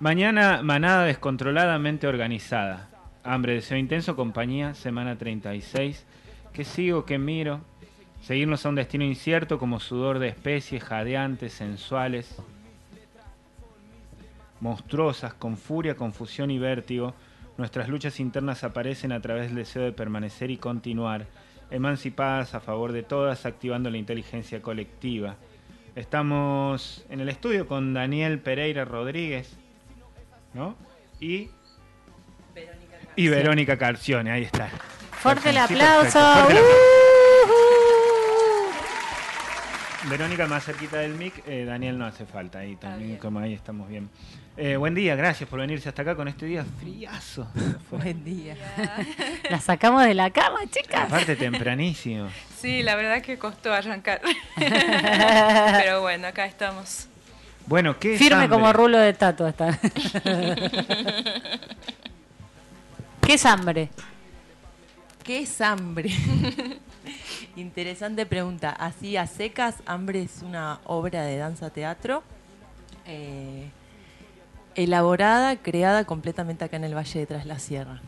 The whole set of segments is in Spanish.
Mañana, manada descontroladamente organizada. Hambre, deseo intenso, compañía, semana 36. Que sigo, que miro. Seguirnos a un destino incierto como sudor de especies jadeantes, sensuales, monstruosas, con furia, confusión y vértigo. Nuestras luchas internas aparecen a través del deseo de permanecer y continuar, emancipadas a favor de todas, activando la inteligencia colectiva. Estamos en el estudio con Daniel Pereira Rodríguez, ¿no? Y, y Verónica Carcione, ahí está. Fuerte el aplauso. perfecto, Verónica más cerquita del mic, eh, Daniel no hace falta, ahí también, como ahí estamos bien. Eh, buen día, gracias por venirse hasta acá con este día friazo. Buen día. La sacamos de la cama, chicas. Aparte tempranísimo. Sí, la verdad que costó arrancar. Pero bueno, acá estamos. Bueno, ¿qué es Firme hambre? como rulo de tato está. ¿Qué es hambre? ¿Qué es hambre? Interesante pregunta. Así a secas, Hambre es una obra de danza-teatro eh, elaborada, creada completamente acá en el Valle de Tras la Sierra.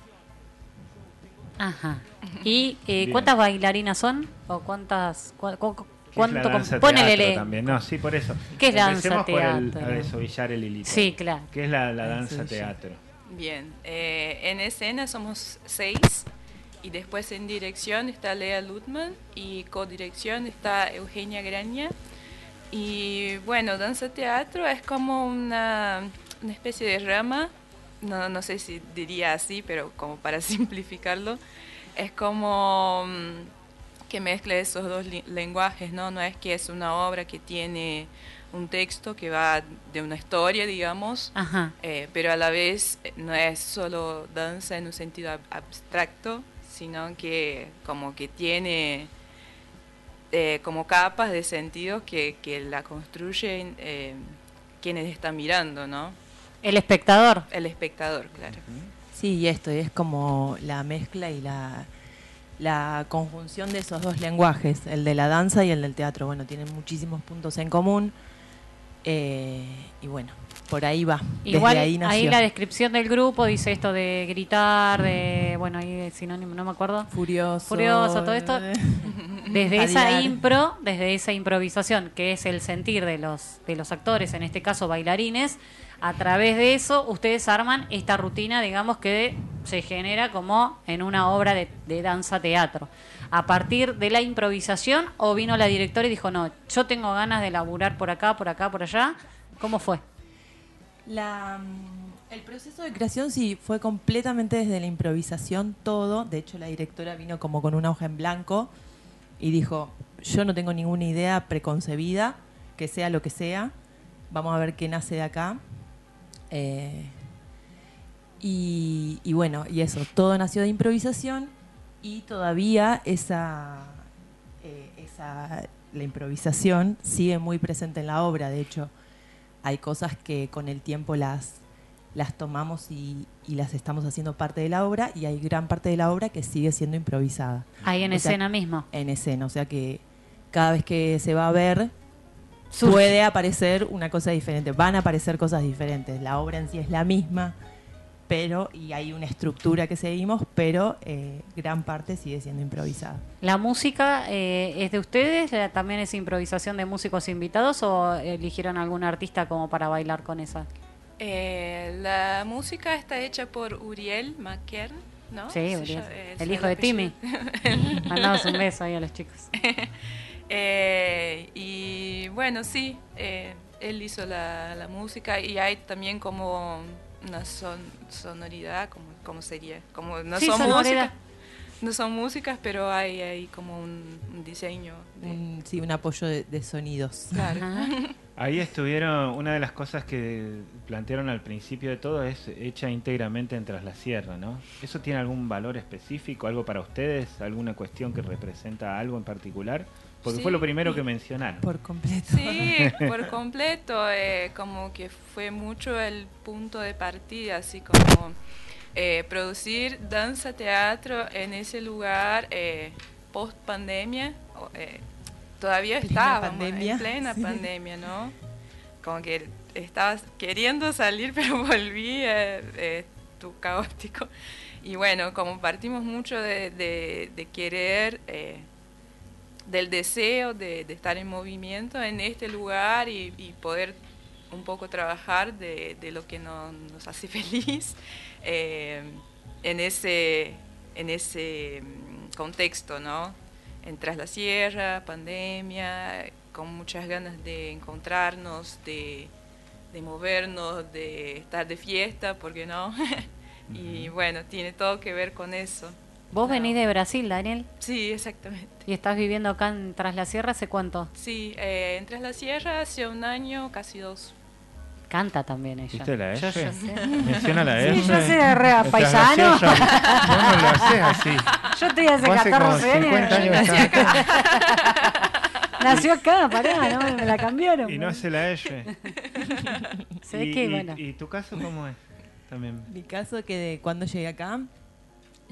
Ajá. ¿Y eh, cuántas bailarinas son? ¿O cuántas? cu- cu- ¿Qué es ¿Cuánto? la com- danza Ponele teatro le- también. No, sí, por eso. ¿Qué es la Empecemos danza por el- teatro? a desovillar el hilito. Sí, claro. ¿Qué es la, la danza teatro? Bien, eh, en escena somos seis y después en dirección está Lea Lutman y codirección está Eugenia Graña. Y bueno, danza teatro es como una, una especie de rama, no, no sé si diría así, pero como para simplificarlo, es como mm, que mezcla esos dos lenguajes, ¿no? No es que es una obra que tiene un texto que va de una historia, digamos, eh, pero a la vez eh, no es solo danza en un sentido ab- abstracto, sino que como que tiene eh, como capas de sentidos que, que la construyen eh, quienes están mirando, ¿no? El espectador. El espectador, claro. Sí, y esto es como la mezcla y la, la conjunción de esos dos lenguajes, el de la danza y el del teatro. Bueno, tienen muchísimos puntos en común. Eh, y bueno, por ahí va. Desde Igual ahí ahí, nació. la descripción del grupo dice esto de gritar, de bueno, ahí de sinónimo, no me acuerdo. Furioso. Furioso, todo esto. Desde esa impro, desde esa improvisación, que es el sentir de los, de los actores, en este caso bailarines, a través de eso ustedes arman esta rutina, digamos, que se genera como en una obra de, de danza-teatro. A partir de la improvisación, o vino la directora y dijo, no, yo tengo ganas de laburar por acá, por acá, por allá. ¿Cómo fue? El proceso de creación sí fue completamente desde la improvisación todo. De hecho, la directora vino como con una hoja en blanco y dijo, yo no tengo ninguna idea preconcebida, que sea lo que sea. Vamos a ver qué nace de acá. Eh, y bueno, y eso, todo nació de improvisación y todavía esa, eh, esa, la improvisación sigue muy presente en la obra. De hecho, hay cosas que con el tiempo las, las tomamos y, y las estamos haciendo parte de la obra y hay gran parte de la obra que sigue siendo improvisada. Ahí en O sea, escena mismo. En escena, o sea que cada vez que se va a ver Surge. puede aparecer una cosa diferente, van a aparecer cosas diferentes. La obra en sí es la misma, pero y hay una estructura que seguimos, pero eh, gran parte sigue siendo improvisada. ¿La música eh, es de ustedes? ¿La- ¿También es improvisación de músicos invitados o eligieron algún artista como para bailar con esa? Eh, la música está hecha por Uriel Mackern, ¿no? Sí, Uriel. eh, el hijo de Timmy. Mandamos un beso ahí a los chicos. Eh, y bueno, sí, eh, él hizo la, la música y hay también como una son- sonoridad, como, ¿cómo sería? Como no Sí, son sonoridad. músicas, no son músicas, pero hay, hay como un, un diseño. de- Un, sí, un apoyo de, de sonidos. claro. Ahí estuvieron, una de las cosas que plantearon al principio de todo es hecha íntegramente en Tras la Sierra, ¿no? ¿Eso tiene algún valor específico, algo para ustedes, alguna cuestión que representa algo en particular? Porque fue lo primero que mencionaron. Por completo. Sí, por completo, eh, como que fue mucho el punto de partida, así como eh, producir danza, teatro en ese lugar eh, post pandemia, todavía pandemia, en plena sí. pandemia, ¿no? Como que estaba queriendo salir, pero volví, eh, eh, tu caótico. Y bueno, como partimos mucho de, de, querer, eh, del deseo de, estar en movimiento en este lugar y, poder un poco trabajar de, lo que nos hace feliz en, ese, en ese mm, contexto, ¿no? En Tras la Sierra, pandemia, con muchas ganas de encontrarnos, de, de movernos, de estar de fiesta, ¿por qué no? y bueno, tiene todo que ver con eso. ¿Vos venís de Brasil, Daniel? Sí, exactamente. ¿Y estás viviendo acá en Tras la Sierra hace cuánto? Sí, eh, en Tras la Sierra hace un año, casi dos. Canta también ella. ¿Viste la F? Yo, sé. Menciona la F. Sí, yo sé, re paisano. no, no lo haces así. Yo estoy hace 14 años. años Nació acá, pará, ¿no? Me la cambiaron. Y no hace la F. ¿Sabes qué? Bueno. ¿Y tu caso cómo es? También. Mi caso que de cuando llegué acá,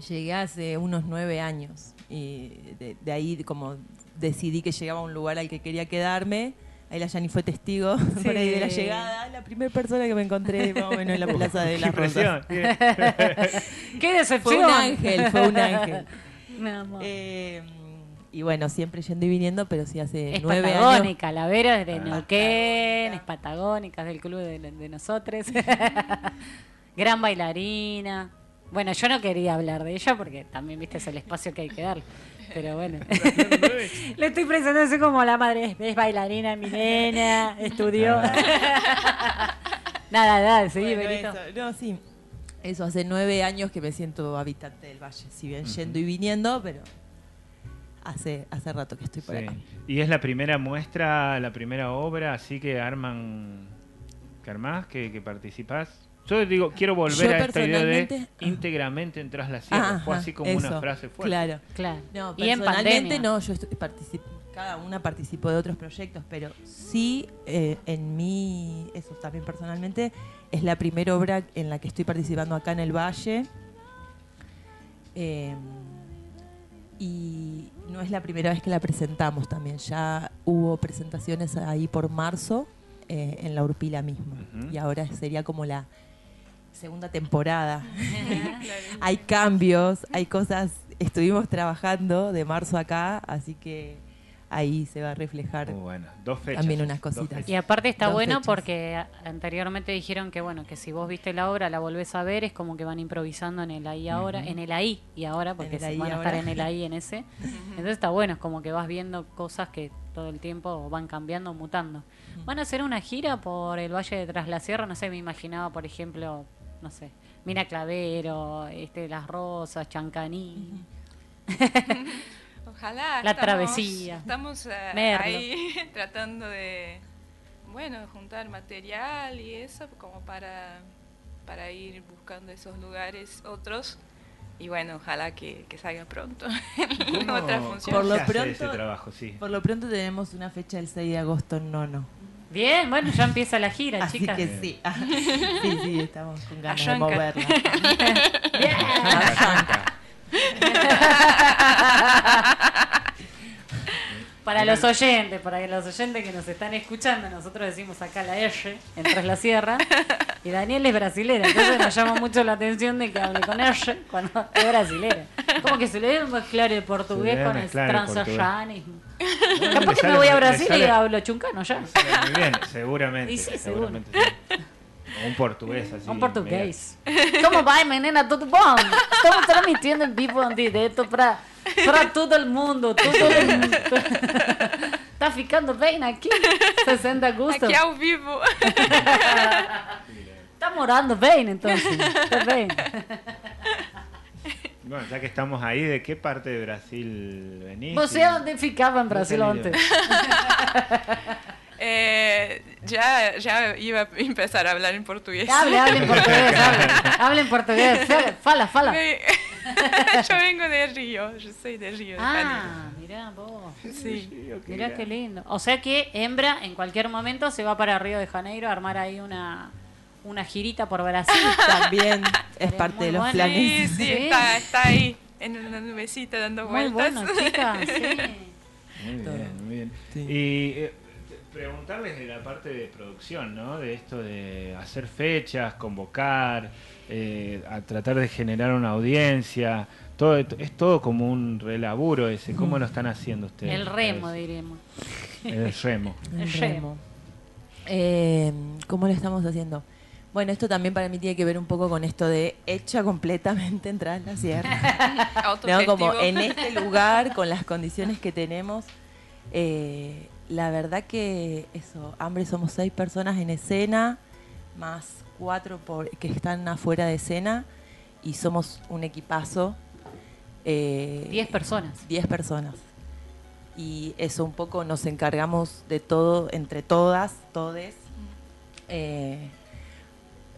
llegué hace unos nueve años. Y de, ahí como decidí que llegaba a un lugar al que quería quedarme. Ahí la Yani fue testigo por ahí de la llegada, la primera persona que me encontré más o menos en la plaza de las Rosas. ¡Qué decepción! Fue un ángel, fue un ángel. Mi amor. Eh, y bueno, siempre yendo y viniendo, pero sí hace es nueve patagónica, años. la Vera es de ah, Neuquén, es patagónica, es del club de, nosotros. Gran bailarina. Bueno, yo no quería hablar de ella porque también viste es el espacio que hay que darle. Pero bueno, le estoy presentando así como la madre es, bailarina, mi nena, estudió. nada, nada, sí, bueno, No, sí. Eso, hace nueve años que me siento habitante del valle, si bien yendo y viniendo, pero hace, hace rato que estoy por acá. Y es la primera muestra, la primera obra, así que arman, que armás, que, que participás. Yo digo, quiero volver a esta idea de íntegramente entras la sierra. Fue así como una frase fuerte. Claro, claro. No, y personalmente no, yo cada una participó de otros proyectos, pero sí eh, en mí, eso también personalmente, es la primera obra en la que estoy participando acá en el Valle. Eh, y no es la primera vez que la presentamos también. Ya hubo presentaciones ahí por marzo eh, en la Urpila mismo. Y ahora sería como la segunda temporada. hay cambios, hay cosas. Estuvimos trabajando de marzo acá, así que ahí se va a reflejar bueno, dos fechas, también unas cositas. Y aparte está bueno porque anteriormente dijeron que bueno que si vos viste la obra la volvés a ver es como que van improvisando en el ahí ahora, en el ahí y ahora porque se van a estar en el ahí en ese. Entonces está bueno, es como que vas viendo cosas que todo el tiempo van cambiando, mutando. Van a hacer una gira por el Valle de Tras la Sierra, no sé, me imaginaba por ejemplo, no sé, Mina Clavero, este Las Rosas, Chancaní. Ojalá. La travesía. Estamos eh, ahí tratando de, bueno, juntar material y eso como para, para ir buscando esos lugares otros. Y bueno, ojalá que, salga pronto en otra función. Por lo, pronto, trabajo, sí. por lo pronto tenemos una fecha el 6 de agosto en Nono. Bien, bueno, ya empieza la gira, Así chicas. que sí. sí, sí, estamos con ganas de moverla. Bien. Para los oyentes, para los oyentes que nos están escuchando, nosotros decimos acá la R, en Tras la Sierra, y Daniel es brasilera, entonces nos llama mucho la atención de que hable con R cuando es brasilera. Como que se le debe mezclar el portugués con el transallanismo. Capaz que me voy a Brasil y hablo chuncano ya. Muy bien, seguramente. seguramente un portugués así. Un portugués. ¿Cómo va, menina? ¿Tudo bom? Estamos transmitiendo en vivo en directo para para todo el mundo. Todo el mundo. Tá ficando bem aqui? 60 gustos? Aqui ao vivo. Tá morando bem, então? Tá bem. Bueno, ya que estamos ahí, ¿de qué parte de Brasil venís? ¿Você onde ficava em Brasil antes? Eh, ya, ya iba a empezar a hablar en portugués. Hable, hable en portugués, hable, en portugués. Fala, fala. yo vengo de Río, yo soy de Río. ah, mira vos. Sí. Mirá qué lindo. O sea que Hembra en cualquier momento se va para Río de Janeiro a armar ahí una, una girita por Brasil. También es parte de los planes. Sí, sí, Está, está, ahí en una nubecita dando vueltas. Muy bueno, chicas, sí. Muy bien, muy bien. Y eh, preguntarles de la parte de producción, ¿no? De esto de hacer fechas, convocar, eh, a tratar de generar una audiencia. Todo, es todo como un relaburo ese. ¿Cómo lo están haciendo ustedes? El remo, diríamos. El remo. El remo. Eh, ¿Cómo lo estamos haciendo? Bueno, esto también para mí tiene que ver un poco con esto de hecha completamente en Tras la Sierra. ¿No? Como en este lugar, con las condiciones que tenemos. Eh, la verdad que eso, Hambre somos seis personas en escena, más cuatro por, que están afuera de escena, y somos un equipazo. Eh, diez personas. Diez personas. Y eso un poco nos encargamos de todo, entre todas, todes. Eh,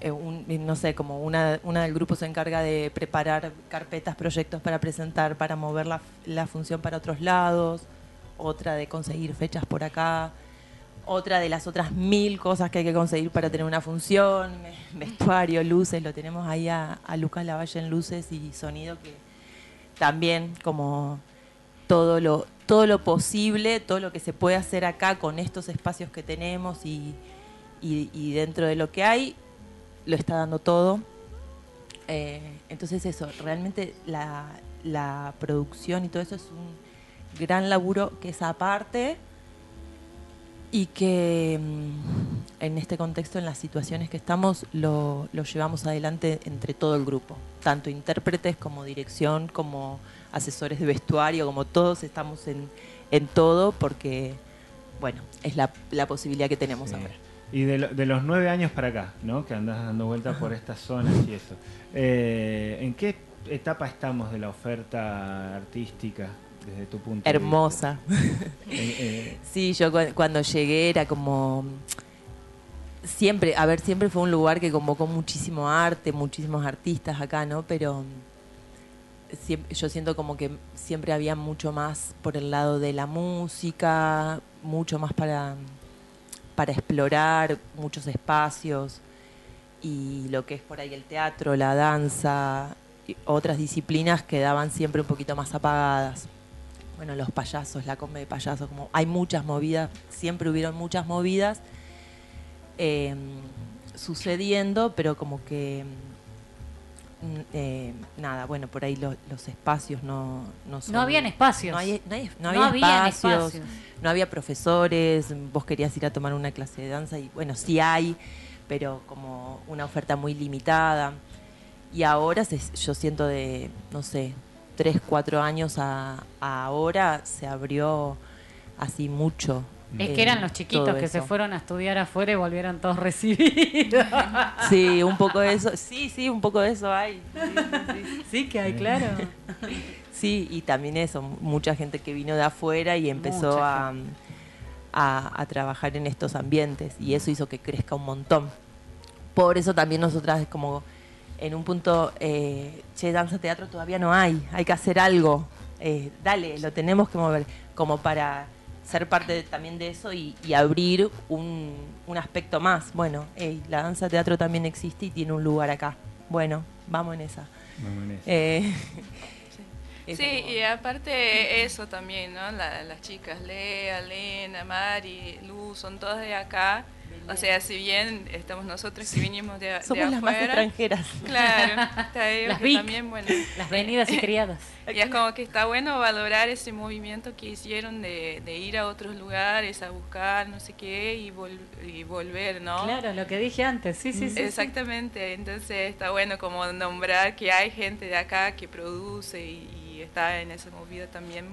eh, no sé, como una, una del grupo se encarga de preparar carpetas, proyectos para presentar, para mover la, la función para otros lados, otra de conseguir fechas por acá, otra de las otras mil cosas que hay que conseguir para tener una función, vestuario, luces, lo tenemos ahí a, a Lucas Lavalle en luces y sonido que también como todo lo, todo lo posible, todo lo que se puede hacer acá con estos espacios que tenemos y, y dentro de lo que hay, lo está dando todo. Eh, entonces eso, realmente la, la, producción y todo eso es un gran laburo que es aparte y que mm, en este contexto, en las situaciones que estamos, lo, lo, llevamos adelante entre todo el grupo, tanto intérpretes como dirección, como asesores de vestuario, como todos estamos en, en todo porque, bueno, es la, la posibilidad que tenemos ahora. Y de, de, los nueve años para acá, ¿no? Que andas dando vueltas por estas zonas y eso. Eh, ¿En qué etapa estamos de la oferta artística desde tu punto Hermosa. de vista? eh, eh. Sí, yo cuando llegué era como siempre, a ver, siempre fue un lugar que convocó muchísimo arte, muchísimos artistas acá, ¿no? Pero siempre, yo siento como que siempre había mucho más por el lado de la música, mucho más para para explorar muchos espacios y lo que es por ahí el teatro, la danza, otras disciplinas quedaban siempre un poquito más apagadas. Bueno, los payasos, la come de payasos, como hay muchas movidas, siempre hubieron muchas movidas eh, sucediendo, pero como que eh, nada, bueno, por ahí lo, los espacios no, no son... No habían espacios. No, hay, no, hay, no, había espacios, espacios, no había profesores, vos querías ir a tomar una clase de danza y bueno, sí hay, pero como una oferta muy limitada. Y ahora se, yo siento de, no sé, tres, cuatro años a, a ahora se abrió así mucho es que eran los chiquitos que se fueron a estudiar afuera y volvieron todos recibidos. Sí, un poco de eso. Sí, sí, un poco de eso hay. Sí, que hay, claro. Sí, y también eso, mucha gente que vino de afuera y empezó a, a, trabajar en estos ambientes y eso hizo que crezca un montón. Por eso también nosotras como en un punto, eh, che, danza teatro todavía no hay, hay que hacer algo. Eh, dale, lo tenemos que mover como para ser parte también de eso y, abrir un, un, aspecto más. Bueno, la danza teatro también existe y tiene un lugar acá. Bueno, vamos en esa. Vamos en esa. Eh, sí, y aparte eso también, ¿no? las chicas, Lea, Lena, Mari, Luz, son todas de acá o sea, si bien estamos nosotros que vinimos de, Somos las más extranjeras. Claro, las también, bueno. Las venidas y criadas. Y es como que está bueno valorar ese movimiento que hicieron de, ir a otros lugares a buscar no sé qué y, y volver, ¿no? Claro, lo que dije antes, sí, sí, sí. Exactamente, entonces está bueno como nombrar que hay gente de acá que produce y, está en esa movida también.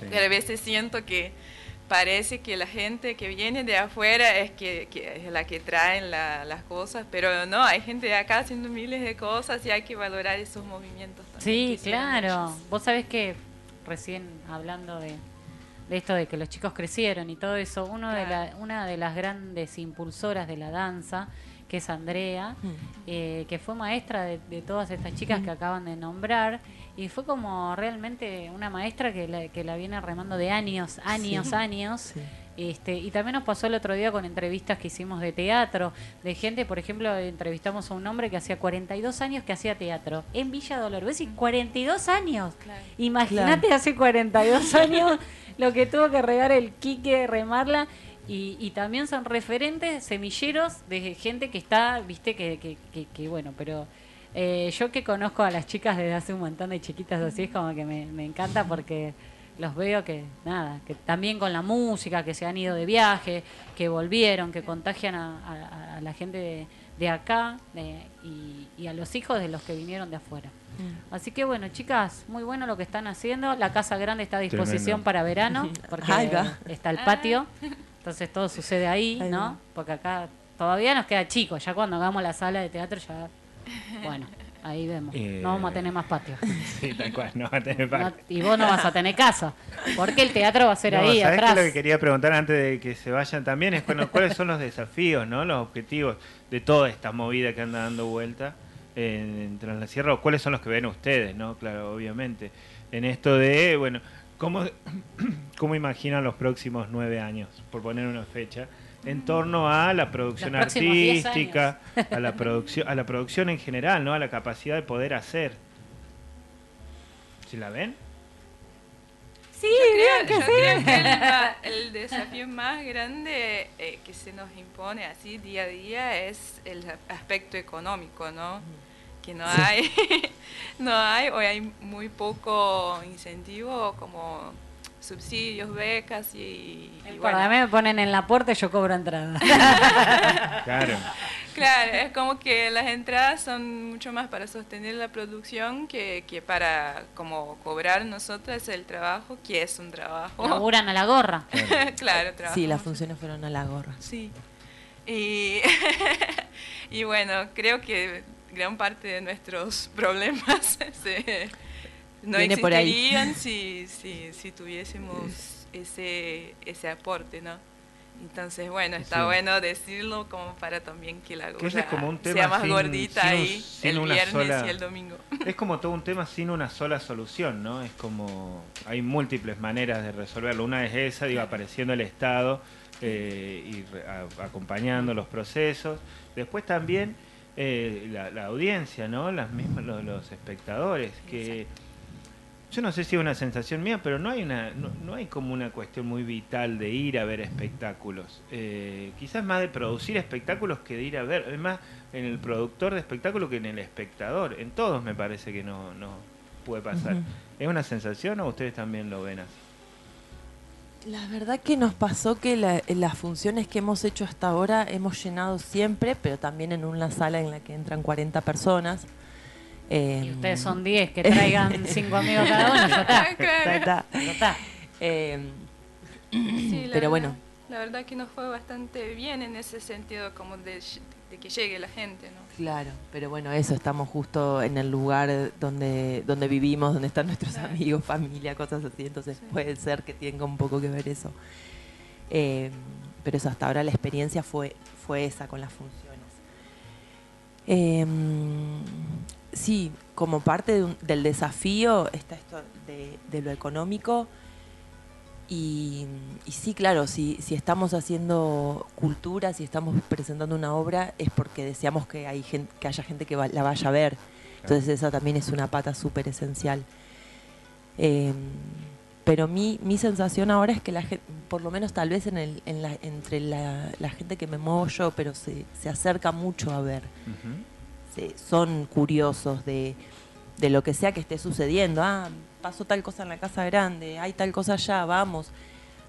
Pero a veces siento que parece que la gente que viene de afuera es que, es la que traen las cosas, pero no, hay gente de acá haciendo miles de cosas y hay que valorar esos movimientos también. Sí, claro. Vos sabés que recién hablando de, esto de que los chicos crecieron y todo eso, uno de la, una de las grandes impulsoras de la danza, que es Andrea, mm. eh, que fue maestra de, de todas estas chicas que acaban de nombrar, y fue como realmente una maestra que la, que la viene remando de años, años, años. Este, y también nos pasó el otro día con entrevistas que hicimos de teatro, de gente, por ejemplo, entrevistamos a un hombre que hacía 42 años que hacía teatro en Villa Dolores. ¿Ves? 42 años. Imagínate hace 42 años lo que tuvo que regar el Quique, remarla Y, y también son referentes, semilleros de gente que está, viste, que, que, que, que bueno, pero eh, yo que conozco a las chicas desde hace un montón de chiquitas así, es como que me, me encanta porque los veo que, nada, que también con la música, que se han ido de viaje, que volvieron, que contagian a, a- a la gente de, de acá de- y, y a los hijos de los que vinieron de afuera. Así que bueno, chicas, muy bueno lo que están haciendo. La casa grande está a disposición Tremendo. para verano, porque está el patio. Entonces todo sucede ahí, ¿no? Porque acá todavía nos queda chico. Ya cuando hagamos la sala de teatro, ya. Bueno, ahí vemos. Eh, No vamos a tener más patio. Sí, tal cual, no va a tener No- parte. y vos no vas a tener casa. Porque el teatro va a ser No, ahí, ¿sabés atrás. lo que quería preguntar antes de que se vayan también es bueno, cuáles son los desafíos, ¿no? Los objetivos de toda esta movida que anda dando vuelta en, en la Sierra, o cuáles son los que ven ustedes, ¿no? Claro, obviamente. En esto de, bueno, ¿cómo, cómo imaginan los próximos nueve años, por poner una fecha, en torno a la producción artística, a la producción, a la producción en general, ¿no? A la capacidad de poder hacer. ¿Sí la ven? Sí, Yo creo, yo creo que el desafío más grande eh, que se nos impone así día a día es el aspecto económico, ¿no? Que no hay, no hay, o hay muy poco incentivo como subsidios, becas y, y bueno. a mí me ponen en la puerta y yo cobro entrada. Claro. Claro, es como que las entradas son mucho más para sostener la producción que, que para como cobrar nosotras el trabajo, que es un trabajo. Laburan a la gorra. claro, Sí, trabajamos. las funciones fueron a la gorra. Sí. Y, y bueno, creo que gran parte de nuestros problemas se- no Viene por ahí. existirían si, si, si tuviésemos ese, ese aporte, ¿no? Entonces, bueno, está Sí. bueno decirlo como para también que la Que ese es gorra como un tema sea más sin- gordita sin ahí sin el una viernes sola- y el domingo. Es como todo un tema sin una sola solución, ¿no? Es como hay múltiples maneras de resolverlo. Una es esa, digo, apareciendo el Estado eh, y re- a- acompañando los procesos. Después también eh, la, la audiencia, ¿no? Las mismas, los, los espectadores, que yo no sé si es una sensación mía, pero no hay una, no, no hay como una cuestión muy vital de ir a ver espectáculos. Eh, quizás más de producir espectáculos que de ir a ver. Es más en el productor de espectáculo que en el espectador. En todos me parece que no, no puede pasar. ¿Es una sensación o ustedes también lo ven así? La verdad que nos pasó que la- las funciones que hemos hecho hasta ahora hemos llenado siempre, pero también en una sala en la que entran 40 personas. Eh, Y ustedes son 10, que traigan 5 amigos cada uno, ya está. Claro. Ya está. Eh, Sí, la pero verdad- bueno. La verdad que nos fue bastante bien en ese sentido, como de, de que llegue la gente, ¿no? Claro, pero bueno, eso, estamos justo en el lugar donde, donde vivimos, donde están nuestros amigos, familia, cosas así, entonces Sí. puede ser que tenga un poco que ver eso. Eh, pero eso, hasta ahora la experiencia fue, fue esa con las funciones. Eh, sí, como parte de un- del desafío está esto de, de lo económico. Y, y sí, claro, si, si estamos haciendo cultura, si estamos presentando una obra, es porque deseamos que, hay gen- que haya gente que va- la vaya a ver. Entonces esa también es una pata súper esencial. Eh, pero mi, mi sensación ahora es que la gente, por lo menos tal vez en el, en la- entre la, la gente que me muevo yo, pero se, se acerca mucho a ver se- son curiosos de, de lo que sea que esté sucediendo. Ah, pasó tal cosa en la casa grande, hay tal cosa allá, vamos.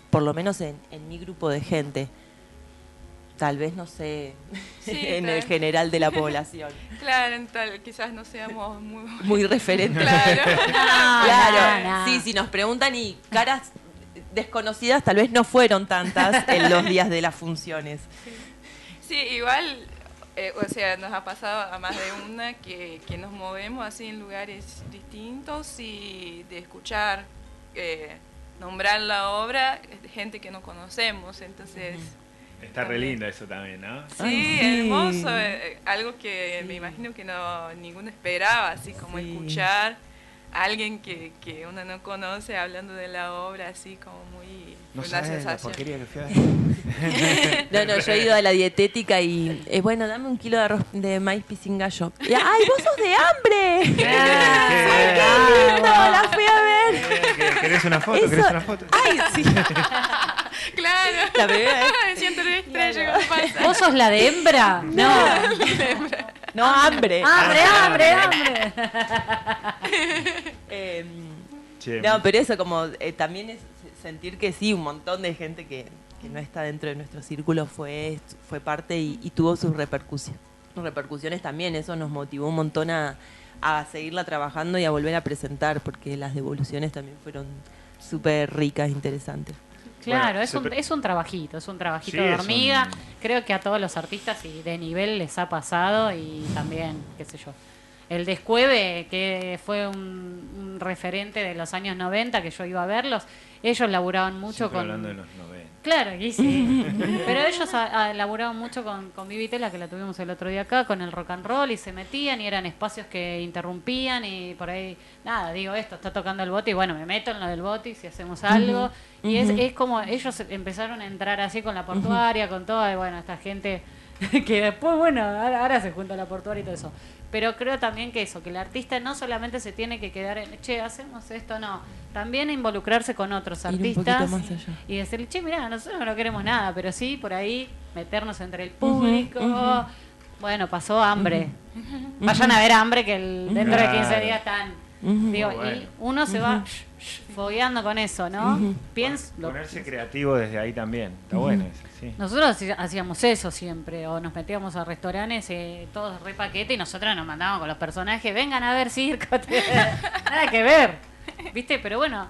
Por lo menos en, en mi grupo de gente. Tal vez, no sé, Sí, en el general de la población. Claro, en tal, quizás no seamos muy... Muy referente. Claro. claro. no, no. Sí, si nos preguntan y caras desconocidas tal vez no fueron tantas en los días de las funciones. Sí, igual, eh, o sea, nos ha pasado a más de una que, que nos movemos así en lugares distintos y de escuchar, eh, nombrar la obra, gente que no conocemos, entonces... Está re linda eso también, ¿no? Sí, Ay, sí. hermoso, eh, algo que me imagino que no ninguno esperaba, así como Sí. escuchar a alguien que, que uno no conoce hablando de la obra, así como muy No una sabes la porquería que fui a. No, no, yo he ido a la dietética y, eh, bueno, dame un kilo de arroz de maíz pisingallo. Y, ¡Ay, vos sos de hambre! ¡Ay, qué lindo! ¡La fui a ver! Eh, ¿Querés una foto? Eso- ¿Querés una foto? ¡Ay, sí! Claro, La primera vez. Me siento re estrella cuando pasa. ¿Vos sos la de hembra? No. No, hambre. hambre, hambre, hambre. Eh, Che, no, pero eso como eh, también es sentir que sí, un montón de gente que, que no está dentro de nuestro círculo fue, fue parte y, y tuvo sus repercusiones. Repercusiones también, eso nos motivó un montón a, a seguirla trabajando y a volver a presentar, porque las devoluciones también fueron súper ricas, interesantes. Claro, Bueno, es, un, es un trabajito, es un trabajito Sí, de hormiga. un- Creo que a todos los artistas y de nivel les ha pasado y también, qué sé yo. El Descueve, que fue un, un referente de los años 90, que yo iba a verlos, ellos laburaban mucho siempre con... hablando de los 90. Claro, y sí. Pero ellos a- a- laburaban mucho con, con Vivi Tela, que la tuvimos el otro día acá, con el rock and roll, y se metían, y eran espacios que interrumpían, y por ahí, nada, digo esto, está tocando el bote, y bueno, me meto en lo del bote, y si hacemos algo. Y es, es como, ellos empezaron a entrar así con la portuaria, con toda, y bueno, esta gente que después, bueno, ahora, ahora se junta la portuaria y todo eso. Pero creo también que eso, que el artista no solamente se tiene que quedar en, che, hacemos esto, no. También involucrarse con otros Ir un poquito artistas más allá. y decirle, che, mirá, nosotros no queremos nada, pero sí por ahí meternos entre el público. Bueno, pasó hambre. Vayan a ver hambre que el, dentro de 15 Claro. días están. Digo, bueno. y uno se va fogueando con eso, ¿no? Pienso, lo- Ponerse creativo desde ahí también. Está bueno eso, sí. nosotros hacía- hacíamos eso siempre, o nos metíamos a restaurantes eh, todos re paquete y nosotros nos mandábamos con los personajes, vengan a ver circo, nada que ver, ¿viste? Pero bueno,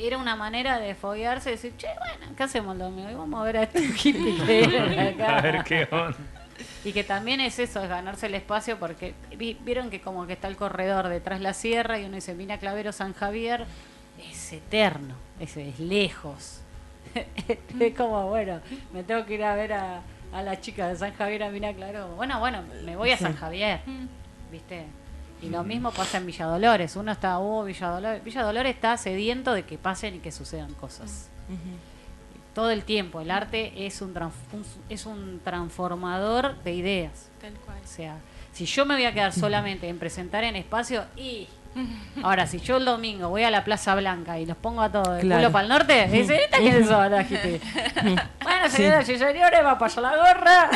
era una manera de foguearse y decir, che, bueno, ¿qué hacemos el domingo? Vamos a ver a que vienen acá. A ver qué onda. Y que también es eso, es ganarse el espacio, porque vi- vieron que como que está el corredor detrás la sierra y uno dice, Mina Clavero San Javier, es eterno, es, es lejos. es como, bueno, me tengo que ir a ver a, a la chica de San Javier a Mina Clavero. Bueno, bueno, me voy a San Javier, ¿viste? Y lo mismo pasa en Villa Dolores. Uno está, oh, Villa Dolores. Villa Dolores está sediento de que pasen y que sucedan cosas todo el tiempo. El arte es un, es un transformador de ideas. Tal cual. O sea, si yo me voy a quedar solamente en presentar en espacio y... Ahora, si yo el domingo voy a la Plaza Blanca y los pongo a todos de Claro. culo para el norte, dicen, ¿esta la gente? bueno, señoras y señores, va para allá la gorra.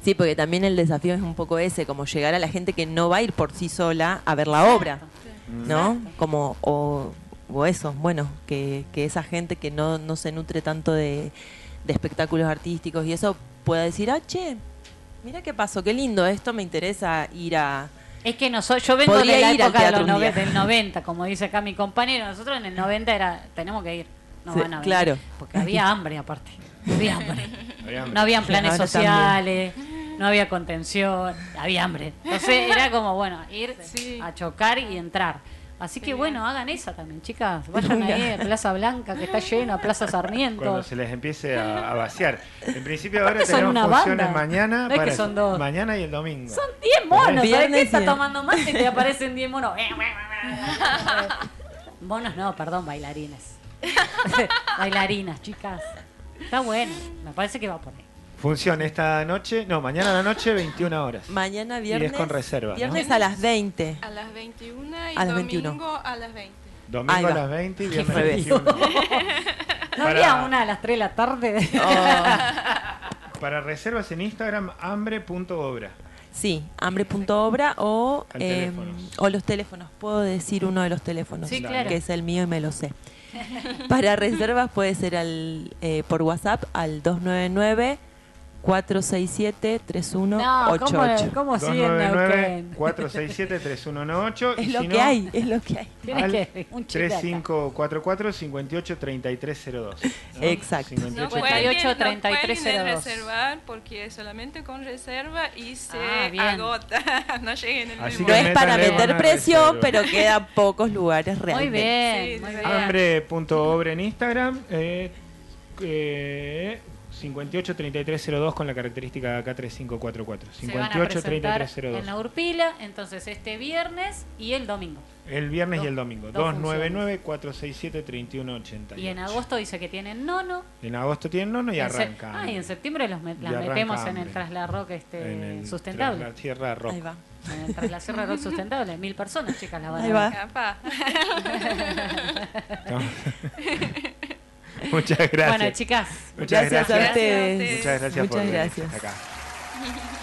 Sí, porque también el desafío es un poco ese, como llegar a la gente que no va a ir por sí sola a ver la obra, ¿no? Como, o, o eso, bueno, que, que esa gente que no, no se nutre tanto de, de espectáculos artísticos y eso pueda decir, ah, che, mira qué pasó, qué lindo, esto me interesa ir a... Es que no soy, yo vengo Podría de la época de los un día. nove- del 90, como dice acá mi compañero. Nosotros en el 90 era, tenemos que ir. No Sí, van a venir. claro. Porque había hambre aparte. Había hambre. Había hambre. No habían planes sociales, no había contención, había hambre. Entonces era como, bueno, ir Sí. a chocar y entrar. Así que bueno, hagan esa también, chicas. Vayan ahí a Plaza Blanca, que está lleno, a Plaza Sarmiento. Cuando se les empiece a, a vaciar. En principio ahora tenemos una funciones banda. mañana. No es que para son dos. Mañana y el domingo. Son 10 monos, ¿sabes qué? Está tomando mate y te aparecen 10 monos. Monos no, perdón, bailarines. Bailarinas, chicas. Está bueno, me parece que va por ahí. Función esta noche, no, mañana a la noche, 21 horas. Mañana viernes... con reserva, ¿no? Viernes a las 20. A las 21 y A las domingo 21. a las 20. Domingo a las 20 y viernes revés. 21. ¿No Para- había una a las 3 de la tarde? Oh, Para reservas en Instagram, hambre.obra. sí, hambre.obra o, eh, o los teléfonos. Puedo decir uno de los teléfonos, Sí, claro. que es el mío y me lo sé. Para reservas puede ser al, eh, por WhatsApp al 299 467 No, ¿cómo, 3188. cómo siguen 299 Neuquén? 467 3118 Es lo si que no, hay, es lo que hay. Tienes que un chiste acá. 3544 58 3302. ¿no? Exacto. 58 No 58, cuelguen, 33, no cuelguen de 02. reservar porque solamente con reserva y se Ah, agota. no lleguen el Así mismo No es para meter presión, reserva. pero quedan pocos lugares Muy realmente. bien, Sí, muy bien. Hambre.obra en Instagram. Eh, eh, 583302 con la característica de acá 3544. Se van a presentar 583302. en la Urpila, entonces este viernes y el domingo. El viernes y el domingo. dos 299-467-3188. Y en agosto dice que tienen nono. En agosto tienen nono y En arranca. Ah, y en septiembre los met- las metemos en el hambre. Trasla Rock este, en el sustentable. tras la Tierra Rock. Ahí va. En el Trasla Sierra Rock sustentable. Mil personas, chicas, la van Ahí a va. Muchas gracias. Bueno, chicas, Muchas gracias, a Gracias a ustedes. Muchas gracias por Muchas venir gracias. acá.